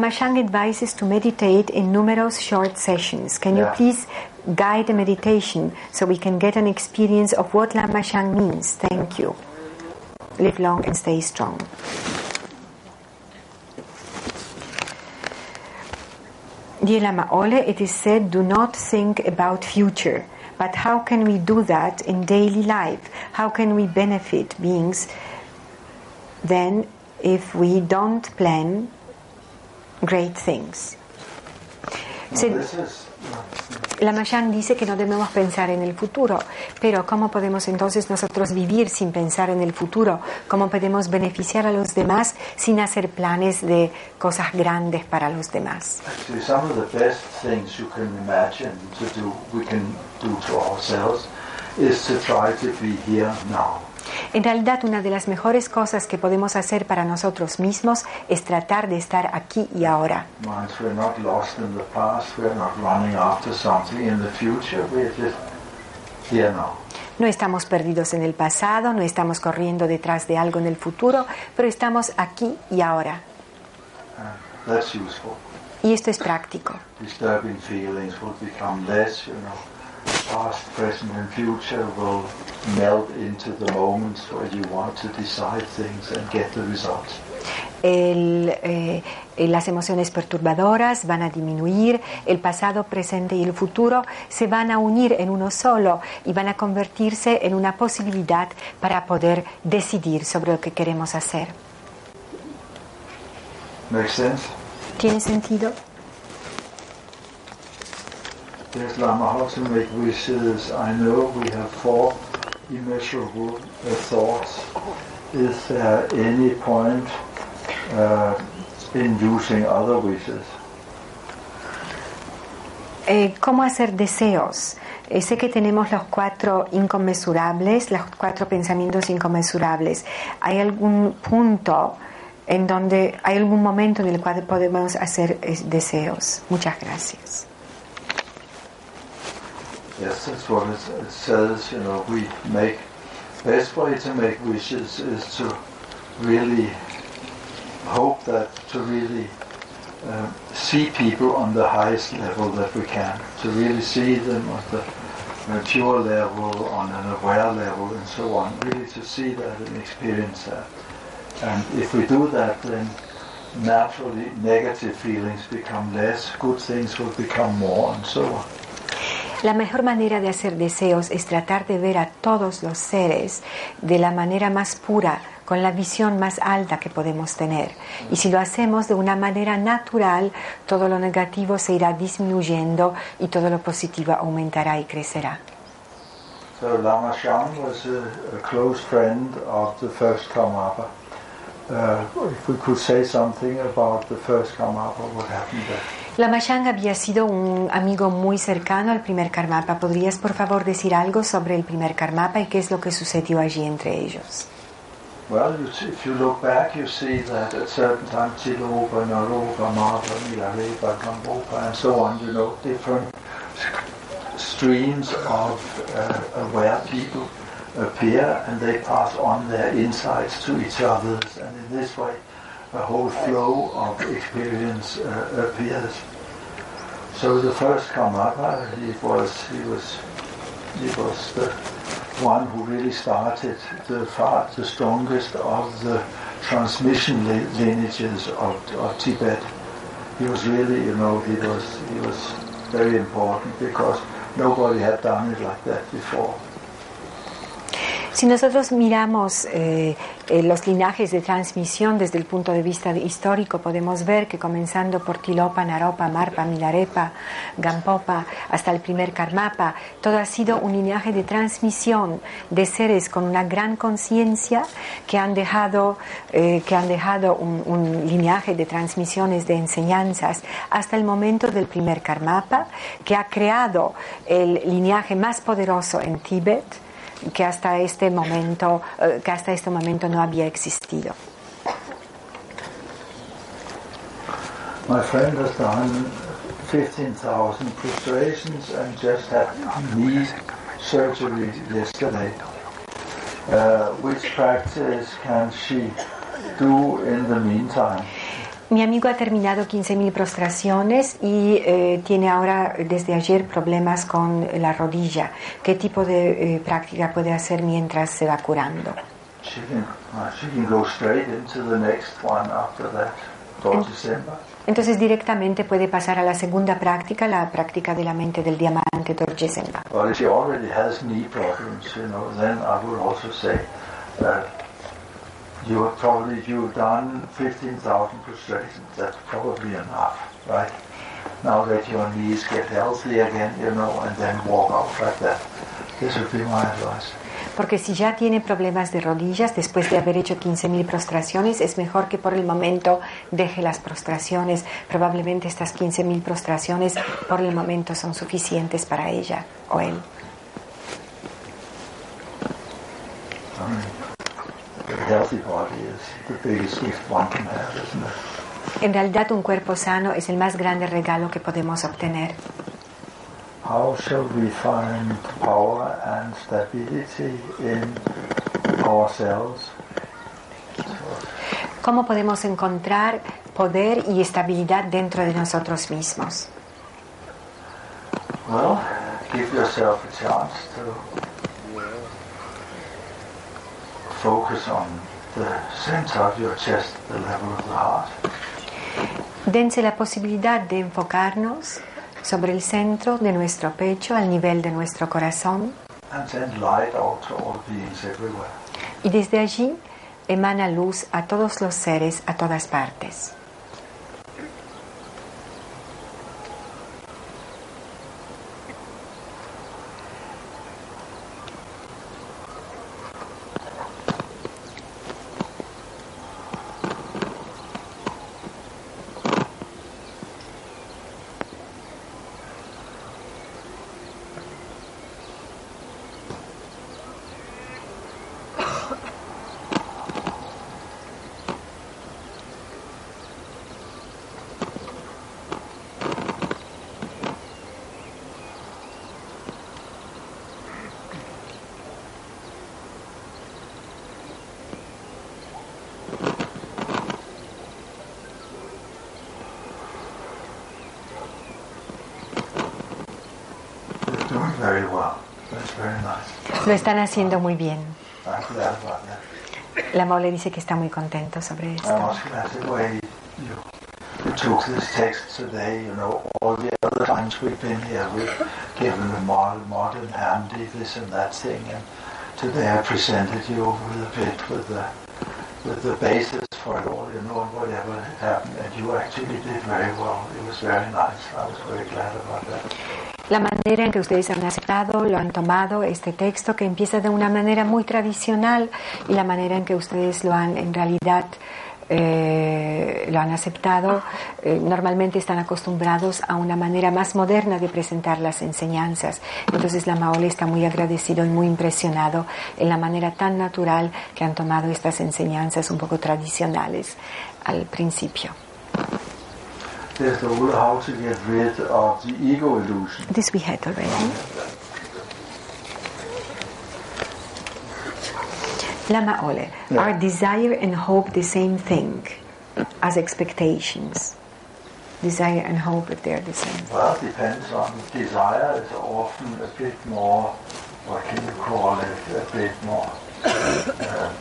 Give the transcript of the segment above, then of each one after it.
Lama Shang advises to meditate in numerous short sessions. Can you please guide the meditation so we can get an experience of what Lama Shang means? Thank you. Live long and stay strong. Dear Lama Ole, it is said, do not think about future. But how can we do that in daily life? How can we benefit beings then if we don't plan great things? Se- Lama Yang dice que no debemos pensar en el futuro, pero ¿cómo podemos entonces nosotros vivir sin pensar en el futuro? ¿Cómo podemos beneficiar a los demás sin hacer planes de cosas grandes para los demás? actually some of the best things you can imagine to do, we can do to ourselves, is to try to be here now. En realidad, una de las mejores cosas que podemos hacer para nosotros mismos es tratar de estar aquí y ahora. Minds, we're not lost in the past, we're not running after something in the future, we're just here now. No estamos perdidos en el pasado, no estamos corriendo detrás de algo en el futuro, pero estamos aquí y ahora. Useful. Y esto es práctico. Disturbing feelings will become less, you know. Past, present and future will melt into the moments where you want to decide things and get the results. El, eh, las emociones perturbadoras van a disminuir, el pasado, presente y el futuro se van a unir en uno solo y van a convertirse en una posibilidad para poder decidir sobre lo que queremos hacer. Makes sense? ¿Tiene sentido? Make wishes. I know we have four immeasurable uh, thoughts. Is there any point uh, in using other wishes? Eh, ¿Cómo hacer deseos? Eh, sé que tenemos los cuatro inconmensurables, los cuatro pensamientos inconmensurables. ¿Hay algún punto en donde, hay algún momento en el cual podemos hacer eh, deseos? Muchas gracias. Yes, that's what it, says. You know, we make best way to make wishes is to really hope that to really uh, see people on the highest level that we can, to really see them at the mature level, on an aware level, and so on. Really to see that and experience that. And if we do that, then naturally negative feelings become less, good things will become more, and so on. La mejor manera de hacer deseos es tratar de ver a todos los seres de la manera más pura, con la visión más alta que podemos tener. Y si lo hacemos de una manera natural, todo lo negativo se irá disminuyendo y todo lo positivo aumentará y crecerá. So Lama Shang was a, a close friend of the first Karmapa. Uh, if we could say something about the first Karmapa, what happened there? Lama Yang había sido un amigo muy cercano al primer Karmapa. ¿Podrías por favor decir algo sobre el primer Karmapa y qué es lo que sucedió allí entre ellos? Well, if you look back, you see that at certain times Chilopa, Naropa, Mapa, Milarepa, and so on, you know, different streams of uh, aware people appear and they pass on their insights to each others, and in this way, a whole flow of experience uh, appears. So the first Karmapa, he was, he was, he was the one who really started the far, the strongest of the transmission li- lineages of, of Tibet. He was really, you know, he was, he was very important because nobody had done it like that before. Si nosotros miramos eh, eh, los linajes de transmisión desde el punto de vista histórico, podemos ver que comenzando por Tilopa, Naropa, Marpa, Milarepa, Gampopa, hasta el primer Karmapa, todo ha sido un linaje de transmisión de seres con una gran conciencia que han dejado, eh, que han dejado un, un linaje de transmisiones de enseñanzas hasta el momento del primer Karmapa, que ha creado el linaje más poderoso en Tíbet que hasta este momento eh, que hasta este momento no había existido. My friend has done 15,000 prostrations and just had knee surgery yesterday. Uh, which practice can she do in the meantime? Mi amigo ha terminado 15.000 prostraciones y eh, tiene ahora desde ayer problemas con la rodilla. ¿Qué tipo de eh, práctica puede hacer mientras se va curando? She can, uh, she can go straight into the next one after that, December. Entonces directamente puede pasar a la segunda práctica, la práctica de la mente del diamante Dorje Senpa. But if she already has knee problems, you know, then I would also say that you have probably you've done 15,000 prostrations. That's probably enough, right? Now that your knees get healthy again, you know, and then walk out like that. This would be my advice. Porque si ya tiene problemas de rodillas después de haber hecho 15.000 prostraciones, es mejor que por el momento deje las prostraciones. Probablemente estas 15.000 prostraciones por el momento son suficientes para ella o él. A healthy body is the biggest gift one can have, isn't it? En realidad un cuerpo sano es el más grande regalo que podemos obtener. How shall we find power and stability in ourselves? ¿Cómo podemos encontrar poder y estabilidad dentro de nosotros mismos? Well, give yourself a chance to focus on the center of your chest, the level of the heart. Dense la posibilidad de enfocarnos sobre el centro de nuestro pecho, al nivel de nuestro corazón, and send light out to all beings everywhere. y desde allí emana luz a todos los seres, a todas partes. Very well. That's very nice. Lo están haciendo muy bien. I'm glad about that. La Mao le dice que está muy contento sobre I esto. La manera en que ustedes han aceptado, lo han tomado, este texto que empieza de una manera muy tradicional y la manera en que ustedes lo han en realidad eh, lo han aceptado, eh, normalmente están acostumbrados a una manera más moderna de presentar las enseñanzas. Entonces la Maole está muy agradecido y muy impresionado en la manera tan natural que han tomado estas enseñanzas un poco tradicionales al principio. There's the whole how to get rid of the ego illusion. This we had already. Lama Ole, Yeah. are desire and hope the same thing as expectations? Desire and hope, if they're the same. Well, it depends on desire. is often a bit more, what can you call it, a bit more, uh,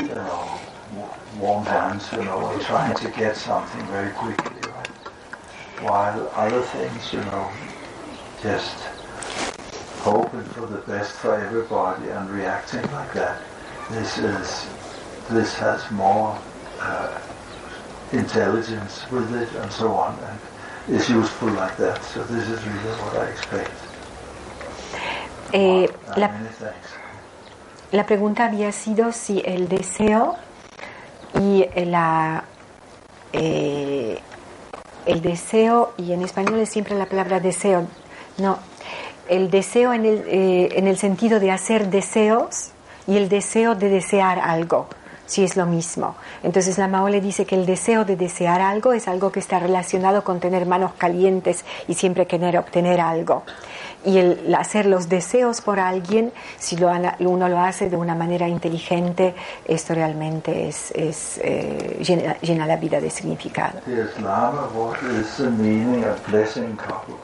you know, warm hands, you know, trying to get something very quickly, right? While other things, you know, just hoping for the best for everybody and reacting like that. This is, this has more uh, intelligence with it and so on, and is useful like that. So this is really what I expect. Eh, la, la pregunta había sido si el deseo y la eh, el deseo y en español es siempre la palabra deseo no el deseo en el, eh, en el sentido de hacer deseos y el deseo de desear algo si es lo mismo. Entonces la Mao le dice que el deseo de desear algo es algo que está relacionado con tener manos calientes y siempre querer obtener algo Y el hacer los deseos por alguien, si lo, uno lo hace de una manera inteligente, esto realmente es, es, eh, llena, llena la vida de significado. Couples?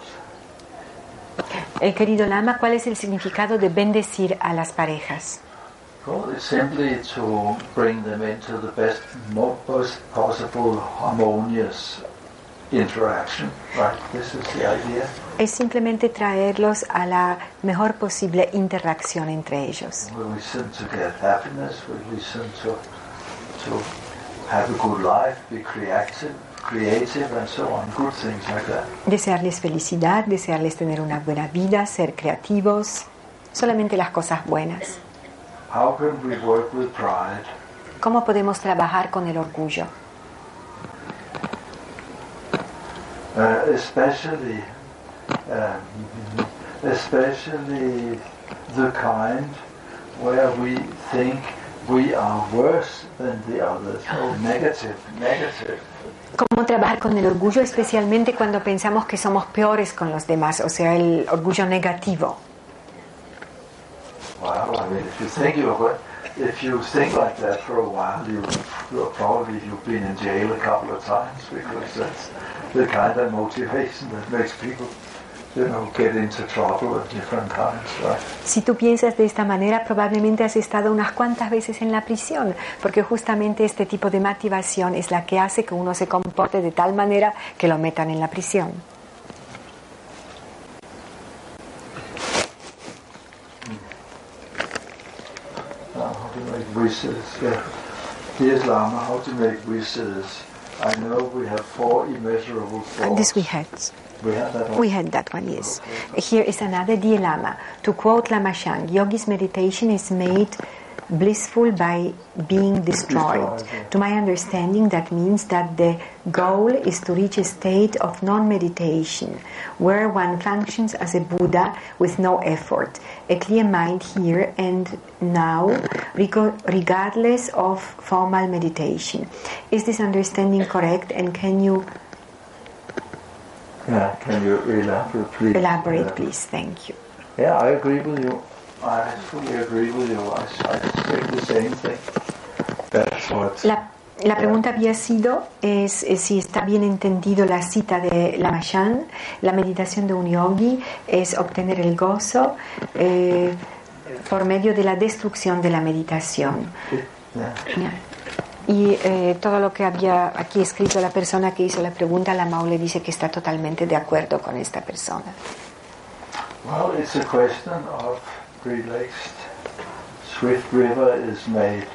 Eh, querido Lama, ¿cuál es el significado de bendecir a las parejas? Well, it's simply to bring them into the best, mo- most possible harmonious interaction. Right? This is the idea. Es simplemente traerlos a la mejor posible interacción entre ellos. We listen to get happiness. We listen to to have a good life, be creative, creative, and so on. Good things like that. Desearles felicidad, desearles tener una buena vida, ser creativos, solamente las cosas buenas. How can we work with pride? ¿Cómo podemos trabajar con el orgullo? Uh, especially, um, especially the kind where we think we are worse than the others. Oh, negative, negative. ¿Cómo trabajar con el orgullo, especialmente cuando pensamos que somos peores con los demás, o sea, el orgullo negativo? Times the kind of motivation that makes people, you know, get into trouble of different kinds, right? Si tú piensas de esta manera, probablemente has estado unas cuantas veces en la prisión, porque justamente este tipo de motivación es la que hace que uno se comporte de tal manera que lo metan en la prisión. Uh, how to make wishes, yeah. Dear Lama, how to make wishes. I know we have four immeasurable And thoughts. this we had. We have that one. We had that one, yes. Here is another dear Lama. To quote Lama Shang, yogi's meditation is made blissful by being destroyed. Destroyed, yeah. To my understanding, that means that the goal is to reach a state of non meditation, where one functions as a Buddha with no effort, a clear mind here and now, regardless of formal meditation. Is this understanding correct? And can you Yeah, can you elaborate, please? elaborate, please? Thank you. Yeah, I agree with you. I fully agree with you. I, I think the same thing. That's what. La, la pregunta había sido es, es si está bien entendido la cita de Lama Shan. La meditación de un yogi es obtener el gozo eh, por medio de la destrucción de la meditación. Y eh, todo lo que había aquí escrito la persona que hizo la pregunta, la Mao le dice que está totalmente de acuerdo con esta persona. Well, it's a question of relaxed. Swift river is made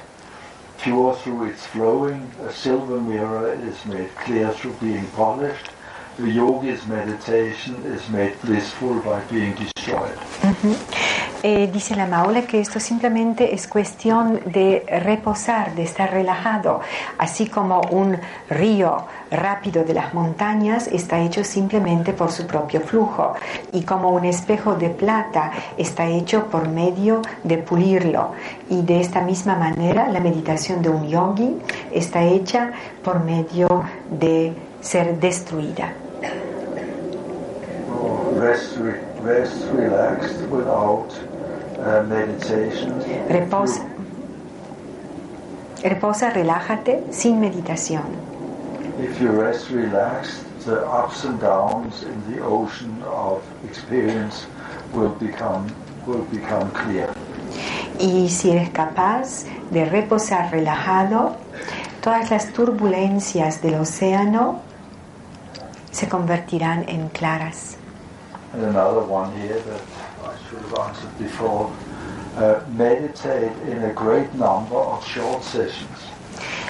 pure through its flowing. A silver mirror is made clear through being polished. The yogi's meditation is made blissful by being destroyed. Mm-hmm. Eh, dice la Maole que esto simplemente es cuestión de reposar, de estar relajado, así como un río rápido de las montañas está hecho simplemente por su propio flujo y como un espejo de plata está hecho por medio de pulirlo y de esta misma manera la meditación de un yogi está hecha por medio de ser destruida. Rest relaxed without. Reposa, reposa, relájate sin meditación. If you rest relaxed, the ups and downs in the ocean of experience will become will become clear. Y si eres capaz de reposar relajado, todas las turbulencias del océano se convertirán en claras. And another one here that Answered before. Uh, meditate in a great number of short sessions.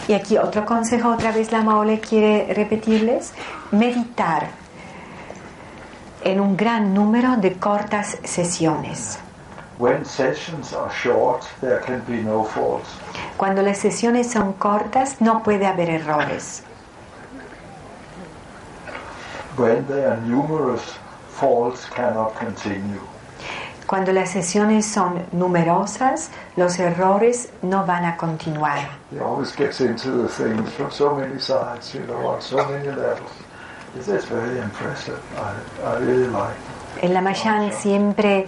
Y aquí otro consejo, otra vez la Maole quiere repetirles, meditar en un gran número de cortas sesiones. When sessions are short, there can be no faults. Cuando las sesiones son cortas no puede haber errores. When there are numerous faults, cannot continue. Cuando las sesiones son numerosas, los errores no van a continuar. He always gets into the things from so many sides, you know, on so many levels. It's, it's very impressive. I, I really like. El Lamayán siempre,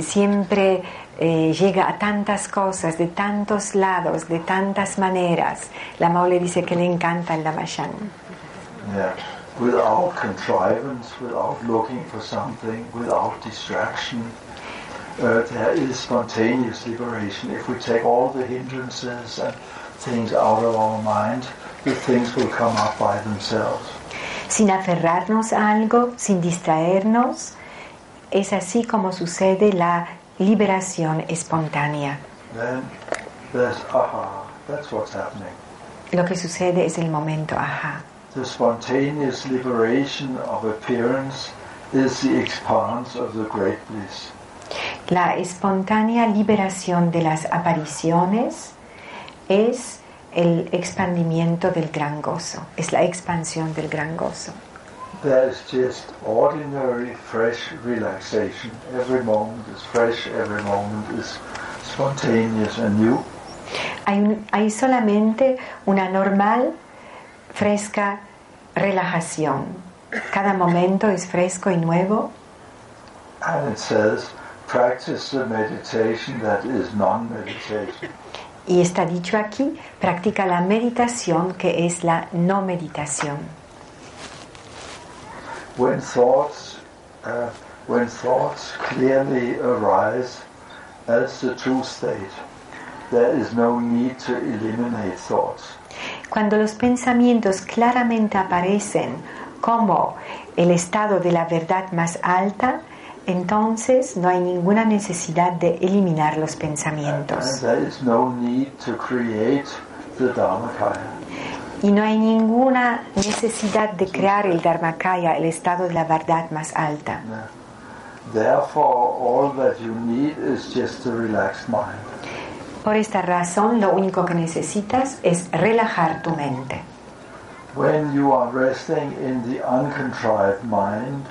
siempre eh, llega a tantas cosas, de tantos lados, de tantas maneras. La Maule dice que le encanta el. Yeah. Without contrivance, without looking for something, without distraction, uh, there is spontaneous liberation. If we take all the hindrances and things out of our mind, the things will come up by themselves. Sin aferrarnos a algo, sin distraernos, es así como sucede la liberación espontánea. Then there's aha, that's what's happening. Lo que sucede es el momento ajá. The spontaneous liberation of appearance is the expanse of the great bliss. La espontánea liberación de las apariciones es el expandimiento del gran gozo, es la expansión del gran gozo. There is just ordinary, fresh relaxation. Every moment is fresh, every moment is spontaneous and new. Hay, un- hay solamente una normal, fresca relajación. Cada momento es fresco y nuevo And it says, practice the meditation that is non meditation. y está dicho aquí, practica la meditación que es la no meditación. When thoughts, uh, when thoughts clearly arise as the true state, there is no need to eliminate thoughts. Cuando los pensamientos claramente aparecen como el estado de la verdad más alta, entonces no hay ninguna necesidad de eliminar los pensamientos. Y no hay ninguna necesidad de crear el Dharmakaya, el estado de la verdad más alta. Therefore, all that you need is just a relaxed mind. Por esta razón, lo único que necesitas es relajar tu mente. When you are resting in the uncontrived mind,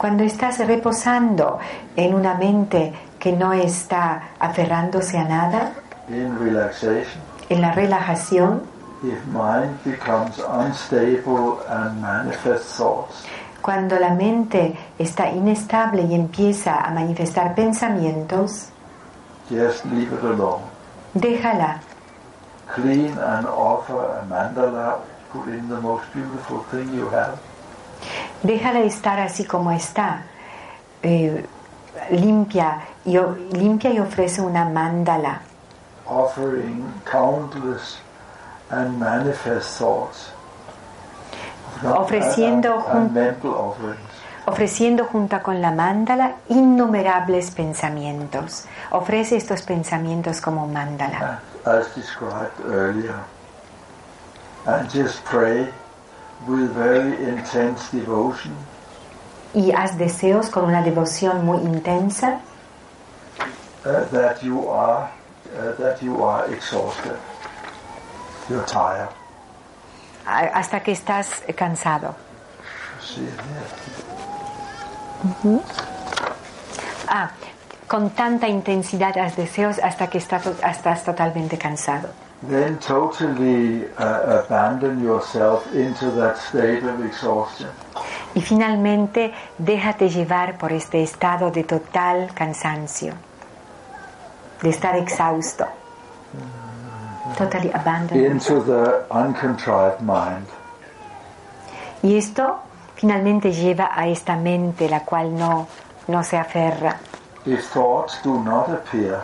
Cuando estás reposando en una mente que no está aferrándose a nada, in relaxation, en la relajación, if mind becomes unstable and manifests thoughts, cuando la mente está inestable y empieza a manifestar pensamientos, just leave it alone. déjala, Clean and offer a mandala, put in the most beautiful thing you have, déjala estar así como está. Eh, limpia, y, limpia y ofrece una mandala, offering countless and manifest thoughts. Ofreciendo offerings. ofreciendo junto con la mandala innumerables pensamientos. Ofrece estos pensamientos como mandala. as described earlier. And just pray with very intense devotion Y haz deseos con una devoción muy intensa uh, that you are uh, that you are exhausted. You're tired. hasta que estás cansado. See it here. Ah, con tanta intensidad haz deseos hasta que estás, estás totalmente cansado. Then totally uh, abandon yourself into that state of exhaustion. Y finalmente déjate llevar por este estado de total cansancio, de estar exhausto. Totally abandoned. into the uncontrived mind. Y esto finalmente lleva a esta mente la cual no, no se aferra. If thoughts do not appear,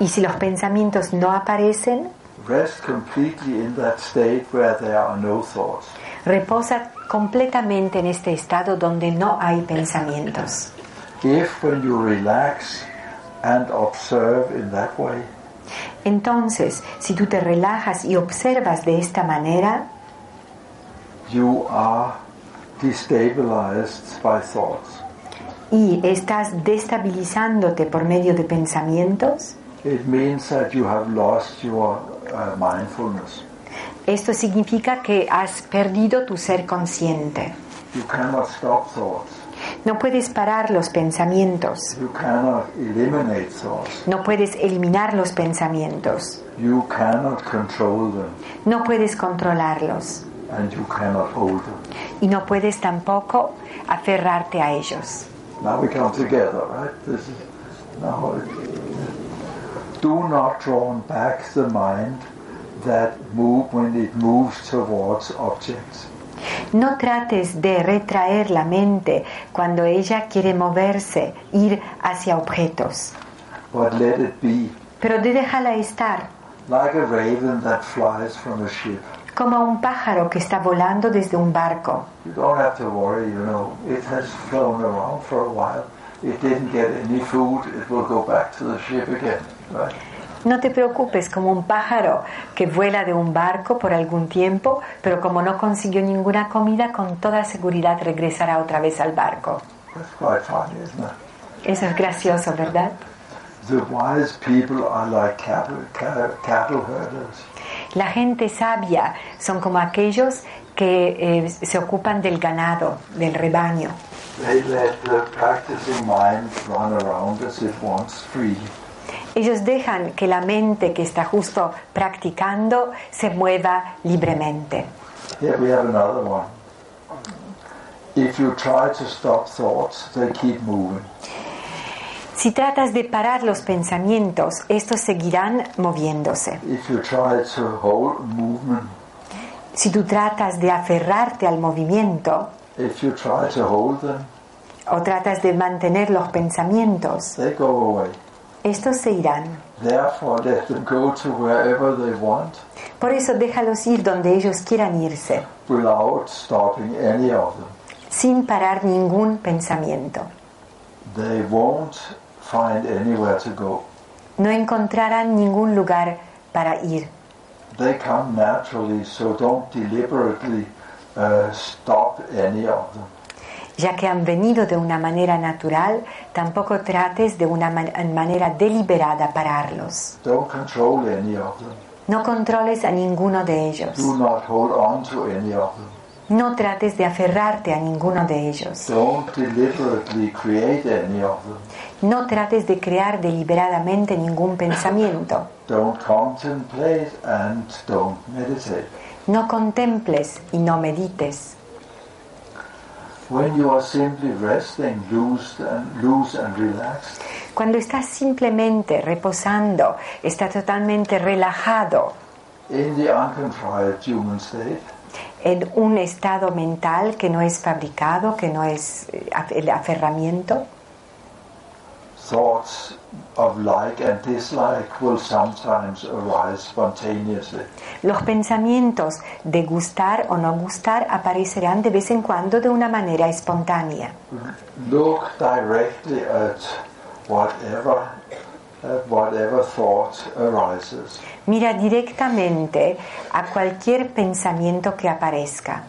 Y si los pensamientos no aparecen, rest completely in that state where there are no thoughts. reposa completamente en este estado donde no hay pensamientos. If when you relax and observe in that way, Entonces, si tú te relajas y observas de esta manera, you are destabilized by thoughts. y estás destabilizándote por medio de pensamientos, It means that you have lost your uh, mindfulness. esto significa que has perdido tu ser consciente. You cannot stop thoughts. No puedes parar los pensamientos, You cannot eliminate thoughts. no puedes eliminar los pensamientos, You cannot control them no puedes controlarlos and you cannot hold them. y no puedes tampoco aferrarte a ellos. Now we come together, right? This is now. Do not draw back the mind that move when it moves towards objects. No trates de retraer la mente cuando ella quiere moverse, ir hacia objetos, but let it be pero de déjala estar, like a raven that flies from a ship. como un pájaro que está volando desde un barco. You don't have to worry, you know, it has flown around for a while. It didn't get any food, it will go back to the ship again, right? No te preocupes como un pájaro que vuela de un barco por algún tiempo, pero como no consiguió ninguna comida, con toda seguridad regresará otra vez al barco. That's quite funny, isn't it? Eso es gracioso, ¿verdad? The wise people are like cattle, cattle, cattle herders. La gente sabia son como aquellos que eh, se ocupan del ganado, del rebaño. They let the practicing mind run around as it wants free. Ellos dejan que la mente que está justo practicando se mueva libremente. Here we have another one. If you try to stop thoughts, they keep moving. Si tratas de parar los pensamientos, estos seguirán moviéndose. If you try to hold movement, Si tú tratas de aferrarte al movimiento if you try to hold them, o tratas de mantener los pensamientos, they go away. estos se irán. Therefore, let them go to wherever they want Por eso déjalos ir donde ellos quieran irse, without stopping any of them. sin parar ningún pensamiento. They won't find anywhere to go. No encontrarán ningún lugar para ir. They come naturally, so don't deliberately uh, stop any of them. Ya que han venido de una manera natural, tampoco trates de una man- manera deliberada pararlos. Don't control any of them. No controles a ninguno de ellos. Do not hold on to any of them. No trates de aferrarte a ninguno de ellos. Don't deliberately create any of them. No trates de crear deliberadamente ningún pensamiento. Don't contemplate and don't meditate. No contemples y no medites. When you are simply resting, loose and loose and relaxed, Cuando estás simplemente reposando, estás totalmente relajado. In the uncontrived human state, en un estado mental que no es fabricado, que no es eh, el aferramiento, thoughts of like and dislike will sometimes arise spontaneously. los pensamientos de gustar o no gustar aparecerán de vez en cuando de una manera espontánea. Look directly at whatever at whatever thought arises. Mira directamente a cualquier pensamiento que aparezca.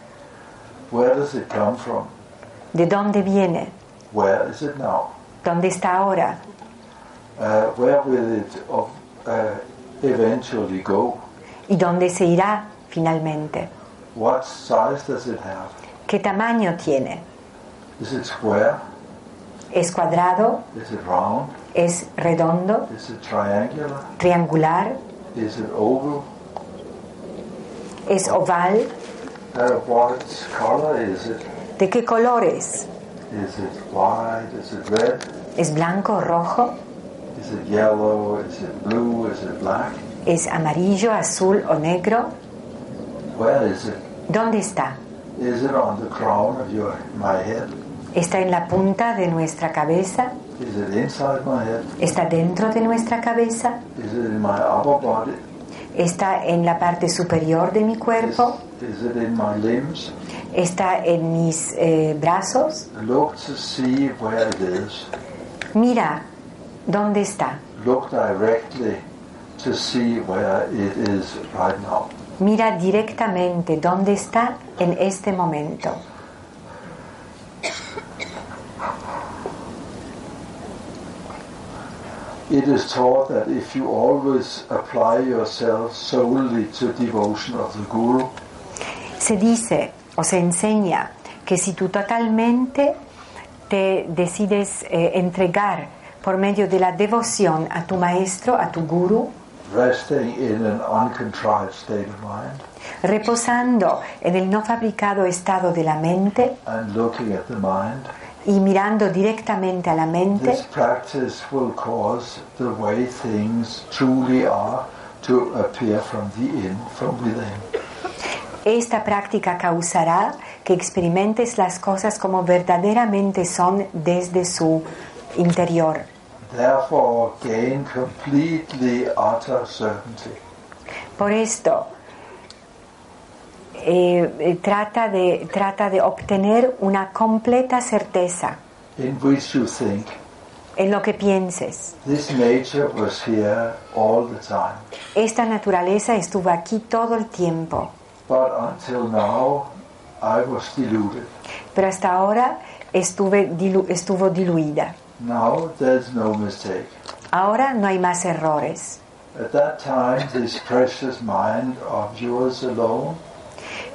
Where does it come from? ¿De dónde viene? Where is it now? ¿Dónde está ahora? Uh, where will it of, uh, eventually go? ¿Y dónde se irá finalmente? What size does it have? ¿Qué tamaño tiene? Is it square? ¿Es cuadrado? Is it round? ¿Es redondo? Is it triangular? ¿Triangular? Is it oval? ¿Es oval? Uh, what color is it? ¿De qué colores? Is it white? Is it red? ¿Es blanco, rojo? Is it yellow? Is it blue? Is it black? ¿Es amarillo, azul o negro? Where is it? ¿Dónde está? Is it on the crown of your my head? ¿Está en la punta de nuestra cabeza? Is it inside my head? ¿Está dentro de nuestra cabeza? Is it in my upper body? ¿Está en la parte superior de mi cuerpo? ¿Está en mis eh, brazos? Look to see where it is. Mira, ¿dónde está? Look directly to see where it is right now. Mira directamente dónde está en este momento. It is taught that if you always apply yourself solely to devotion of the Guru, Se dice o se enseña que si tú totalmente te decides eh, entregar por medio de la devoción a tu maestro, a tu guru, resting in an uncontrived state of mind, reposando en el no fabricado estado de la mente, and looking at the mind, y mirando directamente a la mente, this practice will cause the way things truly are to appear from the in, from within. esta práctica causará que experimentes las cosas como verdaderamente son desde su interior. Therefore, gain completely utter certainty. Por esto, eh, trata, de, trata de obtener una completa certeza in which you think en lo que pienses. this nature was here all the time. Esta naturaleza estuvo aquí todo el tiempo, But until now, I was deluded. pero hasta ahora estuve dilu- estuvo diluida. Now there's no mistake. Ahora no hay más errores. At that time, this precious mind of yours alone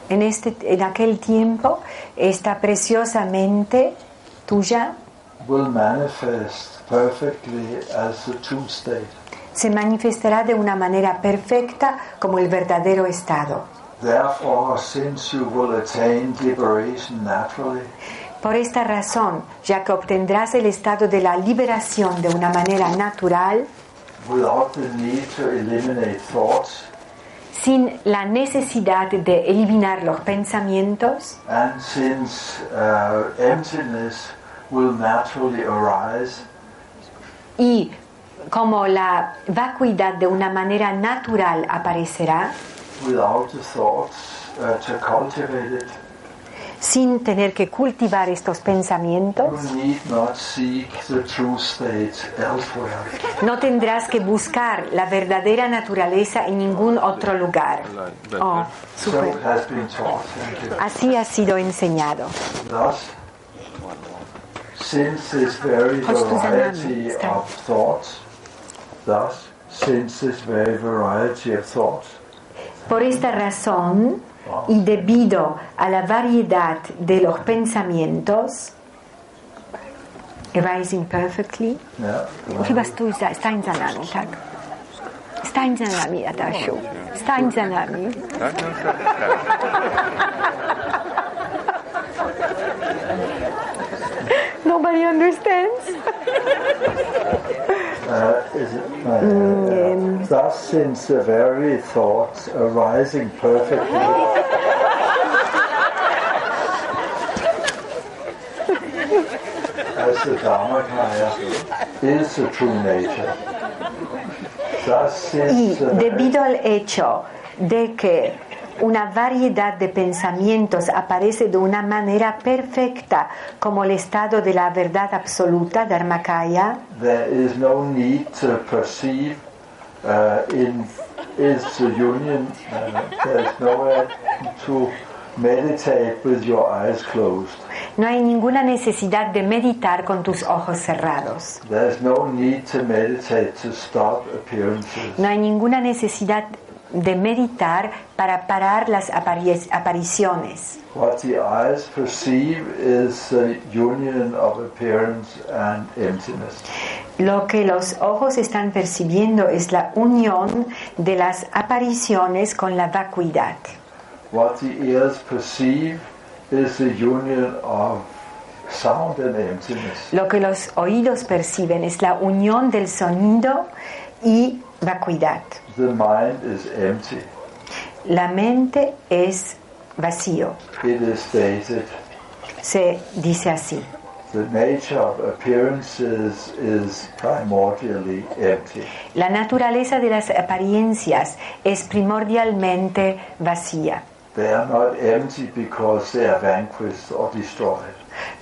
En, este, en aquel tiempo, esta preciosamente tuya will manifest perfectly as the true state. se manifestará de una manera perfecta como el verdadero estado. Therefore, since you will attain liberation naturally, Por esta razón, ya que obtendrás el estado de la liberación de una manera natural, without the need to eliminate thoughts, sin la necesidad de eliminar los pensamientos, and since uh, emptiness will naturally arise, y como la vacuidad de una manera natural aparecerá, without the thoughts uh, to cultivate it, sin tener que cultivar estos pensamientos, no tendrás que buscar la verdadera naturaleza en ningún otro lugar. Oh, you. Así ha sido enseñado. Since this very variety of thoughts, thus, since this very variety of thoughts, Por esta razón y debido a la variedad de los pensamientos, arising perfectly, chyba stój za, stań za nami, tak? Stań za nami, Adasiu. Stań za nami. Nobody understands. uh, is it, uh, thus, since the very thoughts arising perfectly, as the Dharmakaya is the true nature. Thus, Y since the very debido al hecho de que una variedad de pensamientos aparece de una manera perfecta como el estado de la verdad absoluta, Dharmakaya, there is no need to perceive uh, in is the union. Uh, there's nowhere to meditate with your eyes closed. no hay ninguna necesidad de meditar con tus ojos cerrados. There's no need to meditate to stop appearances. No hay ninguna necesidad de meditar para parar las apari- apariciones. What the eyes perceive is the union of appearance and emptiness. Lo que los ojos están percibiendo es la unión de las apariciones con la vacuidad. What the ears perceive is the union of sound and emptiness. Lo que los oídos perciben es la unión del sonido y vacuidad. The mind is empty. La mente es vacío, It is stated se dice así. the nature of appearances is primordially empty. La naturaleza de las apariencias es primordialmente vacía They are not empty because they are vanquished or destroyed.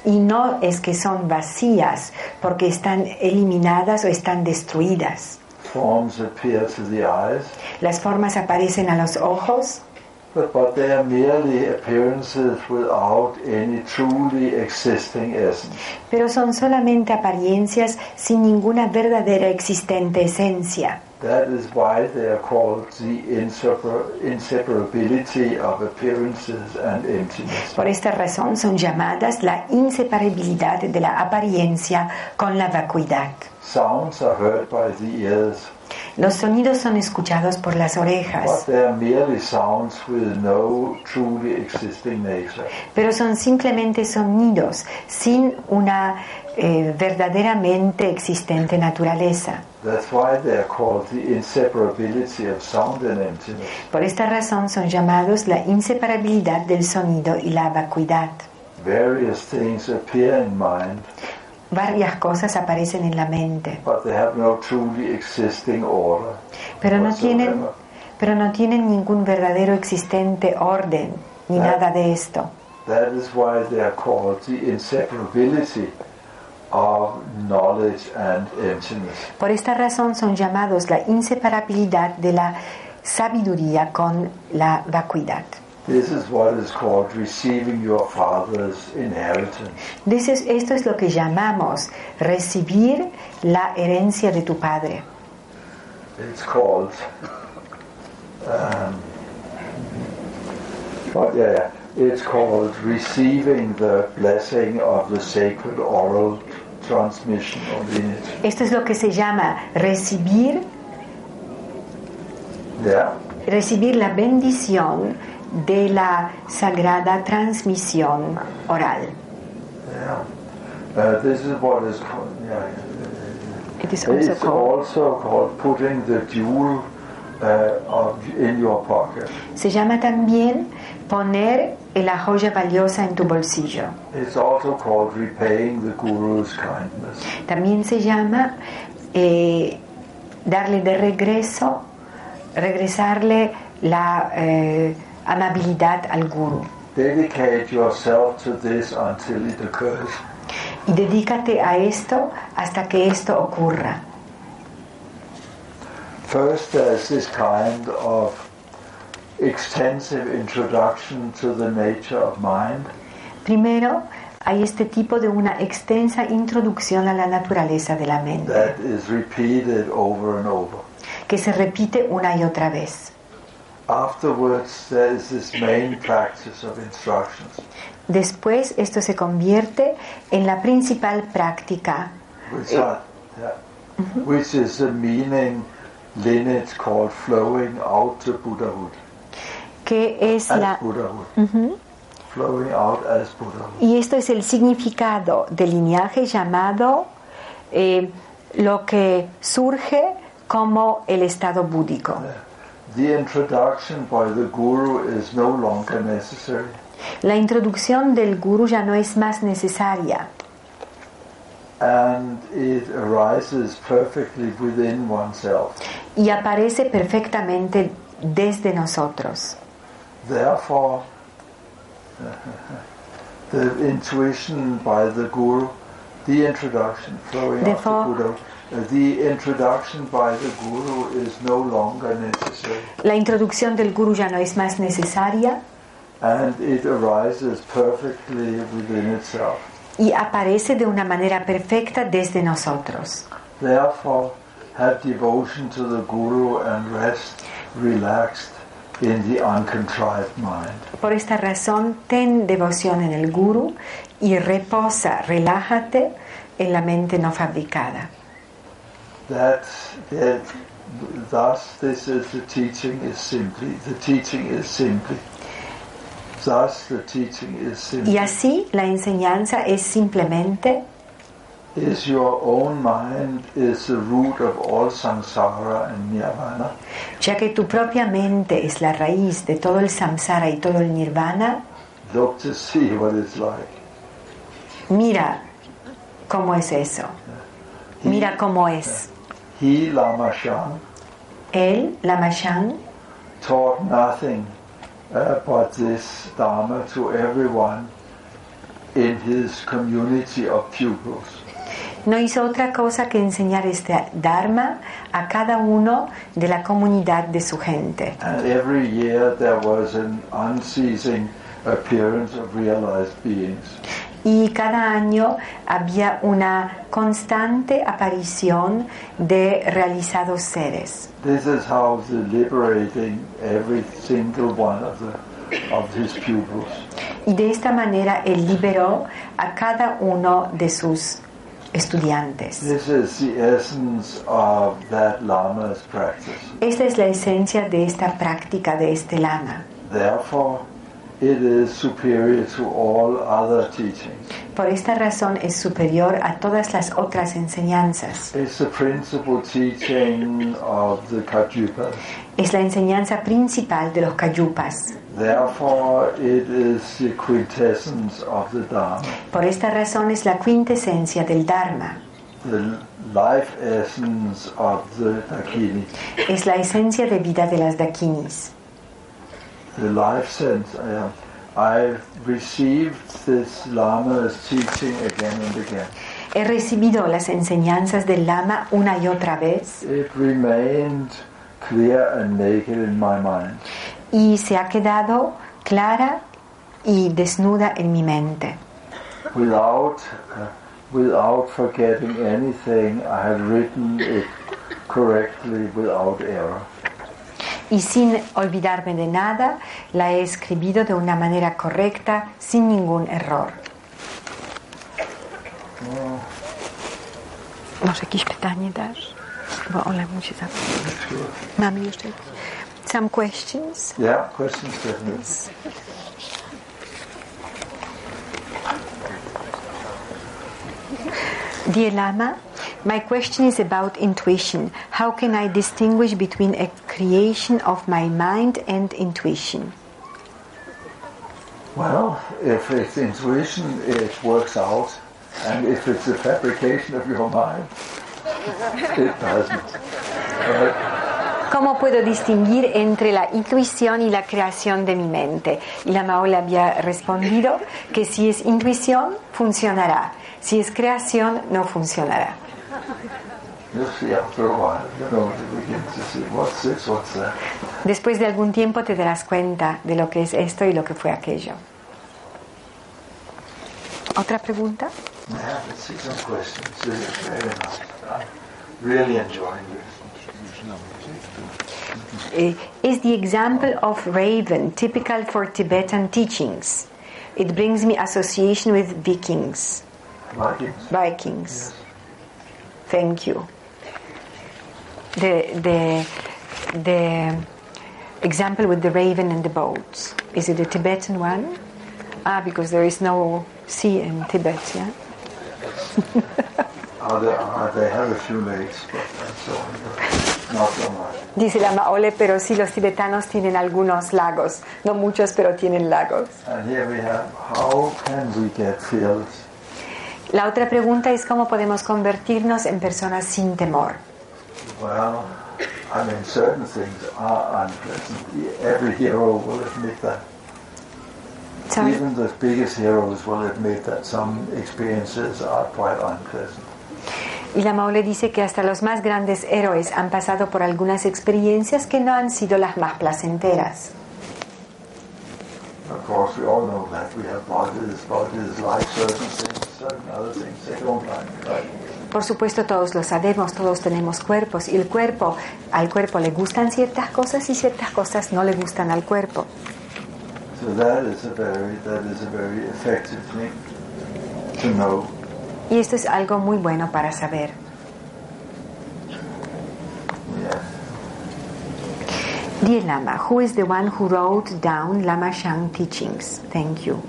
y no es que son vacías porque están eliminadas o están destruidas. Forms appear to the eyes, Las formas aparecen a los ojos, but, but they are merely appearances without any truly existing essence. pero son solamente apariencias sin ninguna verdadera existente esencia. That is why they are called the insepar- inseparability of appearances and emptiness. Por esta razón son llamadas la inseparabilidad de la apariencia con la vacuidad. Sounds are heard by the ears Los sonidos son escuchados por las but orejas, they are merely sounds with no truly existing nature. pero son simplemente sonidos sin una eh, verdaderamente existente naturaleza. That's why they are called the inseparability of sound and emptiness. Por esta razón son llamados la inseparabilidad del sonido y la vacuidad. Various things appear in mind, Varias cosas aparecen en la mente, but they have no truly existing order. pero no whatsoever. tienen, pero no tienen ningún verdadero existente orden ni nada de esto. That is why they are called the inseparability of knowledge and emptiness. Por esta razón son llamados la inseparabilidad de la sabiduría con la vacuidad. This is what is called receiving your father's inheritance. Dices, esto es lo que llamamos recibir la herencia de tu padre. It's called. Um, but yeah, it's called receiving the blessing of the sacred oral transmission of lineage. Esto es lo que se llama recibir, Yeah. recibir la bendición de la sagrada transmisión oral. Yeah. Uh, this is what is called. Yeah. It is also It's called- also called putting the jewel uh, of, in your pocket. Se llama también poner la joya valiosa en tu bolsillo. It's also called repaying the guru's kindness. También se llama eh, darle de regreso, regresarle la eh, amabilidad al guru. Dedicate yourself to this until it occurs. Y dedícate a esto hasta que esto ocurra. First, there's this kind of extensive introduction to the nature of mind. Primero, hay este tipo de una extensa introducción a la naturaleza de la mente, that is repeated over and over. que se repite una y otra vez. Afterwards, there is this main practice of instructions, Después, esto se convierte en la principal práctica, which, are, yeah, which is the meaning lineage called flowing out to Buddhahood, que es as la... Buddhahood, flowing out as Buddhahood. Y esto es el significado del lineaje llamado eh, lo que surge como el estado búdico. The introduction by the Guru is no longer necessary. La introducción del guru ya no es más necesaria and it arises perfectly within oneself. y aparece perfectamente desde nosotros. Therefore, the intuition by the Guru, the introduction flowing Therefore- out the Buddha, the introduction by the Guru is no longer necessary, La introducción del guru ya no es más necesaria and it arises perfectly within itself. y aparece de una manera perfecta desde nosotros. Therefore, have devotion to the Guru and rest relaxed in the uncontrived mind. Por esta razón, ten devoción en el guru y reposa, relájate en la mente no fabricada. That, that thus this is the teaching is simply the teaching is simply. Thus the teaching is simply. Y así la enseñanza es simplemente. Is your own mind is the root of all samsara and nirvana ya que tu propia mente es la raíz de todo el samsara y todo el nirvana, look to see what it's like. mira cómo es eso. Mira cómo es. He lama shan Él, Lama Shan, taught nothing uh, but this dharma to everyone in his community of pupils no hizo otra cosa que enseñar este Dharma a cada uno de la comunidad de su gente. And every year there was an unceasing appearance of realized beings. Y cada año había una constante aparición de realizados seres. This is how the liberating every single one of the of his pupils. Y de esta manera él liberó a cada uno de sus estudiantes. This is the essence of that Lama's practice. Esta es la esencia de esta práctica de este lama. Therefore, it is superior to all other teachings. Por esta razón es superior a todas las otras enseñanzas. It's the principal teaching of the Kajupas. Es la enseñanza principal de los cayupas. Therefore, it is the quintessence of the Dharma, Por esta razón es la quintesencia del Dharma. the life essence of the Dakini. Es la esencia de vida de las dakinis. The life sense. Uh, I've received this Lama's teaching again and again. He recibido las enseñanzas del Lama una y otra vez It remained clear and naked in my mind. y se ha quedado clara y desnuda en mi mente. Without, uh, without forgetting anything, I have written it correctly without error. Y sin olvidarme de nada, la he escribido de una manera correcta, sin ningún error. Może jakieś pytanie dasz? Bo Ola musi zabrać. Mamy jeszcze jakieś? Some questions? Yeah, questions definitely. Dear Lama, my question is about intuition. How can I distinguish between a creation of my mind and intuition? Well, if it's intuition, it works out. And if it's a fabrication of your mind, it doesn't. But ¿Cómo puedo distinguir entre la intuición y la creación de mi mente? Y la Maola había respondido que si es intuición, funcionará. Si es creación, no funcionará. Después de algún tiempo te darás cuenta de lo que es esto y lo que fue aquello. ¿Otra pregunta? Is. Eh, is the example of raven typical for Tibetan teachings? It brings me association with Vikings, Vikings. Vikings. Thank you. The the the example with the raven and the boats. Is it a Tibetan one? Ah, because there is no sea in Tibet, yeah. Uh, they, uh, they have a few lakes, but so on, but not so much. Dice la Maole, pero sí los tibetanos tienen algunos lagos, no muchos, pero tienen lagos. And here we have, how can we get fearless? La otra pregunta es cómo podemos convertirnos en personas sin temor. Well, I mean, certain things are unpleasant. Every hero will admit that. Sorry. Even the biggest heroes will admit that some experiences are quite unpleasant. Y la Maole dice que hasta los más grandes héroes han pasado por algunas experiencias que no han sido las más placenteras. Of course, we all know that. We have bodies, bodies like certain things, Por supuesto, todos lo sabemos, todos tenemos cuerpos y el cuerpo, al cuerpo le gustan ciertas cosas y ciertas cosas no le gustan al cuerpo. Y esto es algo muy bueno para saber. Dear Lama, who is the one who wrote down Lama Shang teachings? Thank you.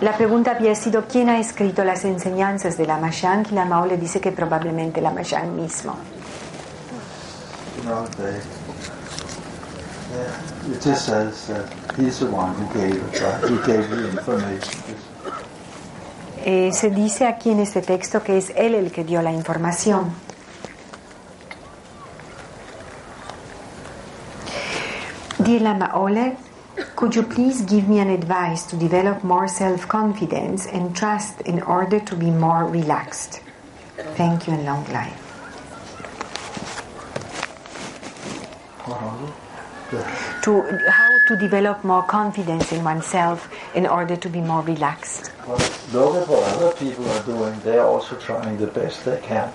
La pregunta había sido quién ha escrito las enseñanzas de Lama Shang y Lama le dice que probablemente Lama Shang mismo. You know, they, yeah, it just says that he's the one who gave it, right? He gave the information. Eh, se dice aquí en este texto que es él el que dio la información. Dear Lama Ole, could you please give me an advice to develop more self-confidence and trust in order to be more relaxed? Thank you and long life. Are they? To how to develop more confidence in oneself in order to be more relaxed. Well, look at what other people are doing. They're also trying the best they can.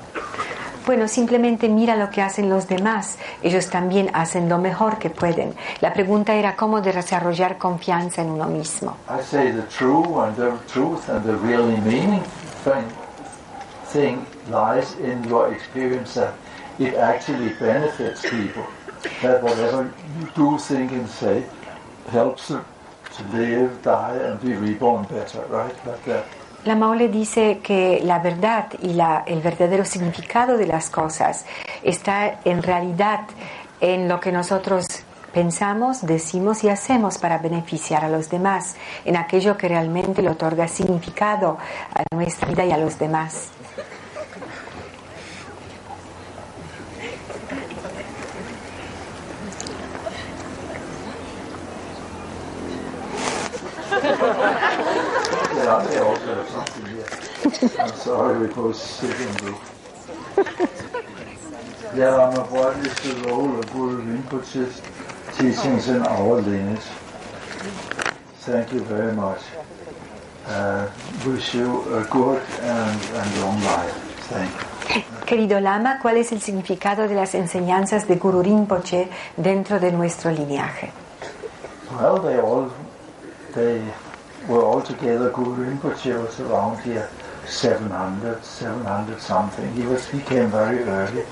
Bueno, simplemente mira lo que hacen los demás. Ellos también hacen lo mejor que pueden. La pregunta era cómo desarrollar confianza en uno mismo. I say the true and the truth and the really meaning thing, lies in your experience that it actually benefits people. That whatever you do, think, and say helps them to live, die, and be reborn better, right? Like that. La Maule dice que la verdad y la- el verdadero significado de las cosas está en realidad en lo que nosotros pensamos, decimos y hacemos para beneficiar a los demás, en aquello que realmente le otorga significado a nuestra vida y a los demás. Yeah, they. I'm sorry, we what is the role of Guru Rinpoche's teachings in our lineage? Thank you very much. Uh, wish you a good and, and long life. Thank you. Querido Lama, ¿cuál es el significado de las enseñanzas de Guru Rinpoche dentro de nuestro linaje? Well, they all they were all together. Guru Rinpoche was around here 700, 700 something. He was he came very early,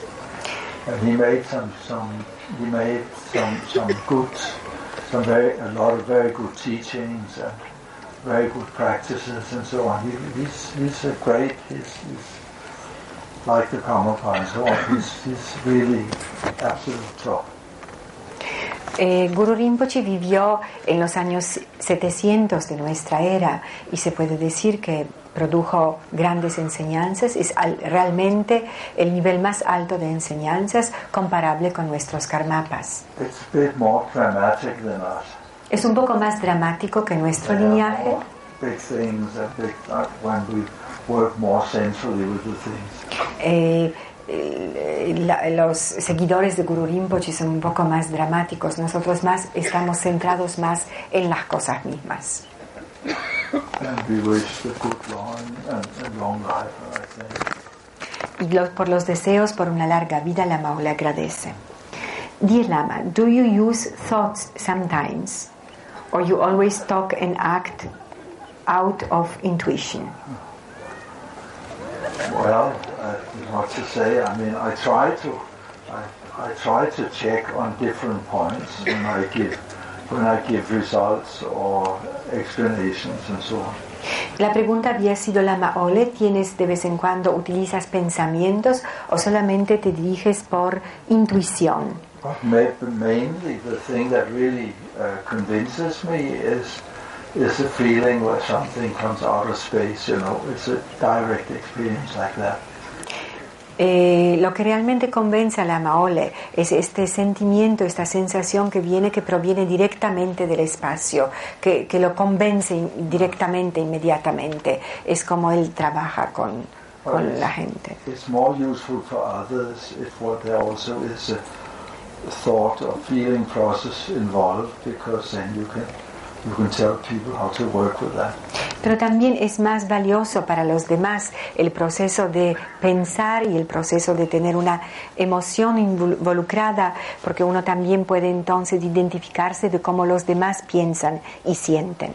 and he made some some he made some some good some very a lot of very good teachings and very good practices and so on. He, he's he's a great he's, he's like the Karmapa and so on. He's he's really absolute top. Eh, Guru Rinpoche vivió en los años 700 de nuestra era y se puede decir que produjo grandes enseñanzas, es al- realmente el nivel más alto de enseñanzas comparable con nuestros karmapas. It's a bit more dramatic than us. Es un poco más dramático que nuestro They have linaje. more Big things, and big, when we work more centrally with the things. Eh, eh, la- los seguidores de Guru Rinpoche son un poco más dramáticos, nosotros más estamos centrados más en las cosas mismas. Y lo- por los deseos por una larga vida, la Mao le agradece. Dear Lama, do you use thoughts sometimes? Or you always talk and act out of intuition? Well, uh, what to say? I mean, I try to, I, I try to check on different points when I give, when I give results or explanations and so on. La pregunta había sido, Ole, ¿tienes de vez en cuando, utilizas pensamientos o solamente te diriges por intuición? Mainly the thing that really uh, convinces me is is the feeling where something comes out of space. You know, it's a direct experience like that. Eh, lo que realmente convence a la Maole es este sentimiento, esta sensación que viene, que proviene directamente del espacio, que, que lo convence directamente, inmediatamente. Es como él trabaja con, con la gente. It's more useful for others if what there also is a thought or feeling process involved, because then you can you can tell people how to work with that. Pero también es más valioso para los demás el proceso de pensar y el proceso de tener una emoción invol- involucrada, porque uno también puede entonces identificarse de cómo los demás piensan y sienten.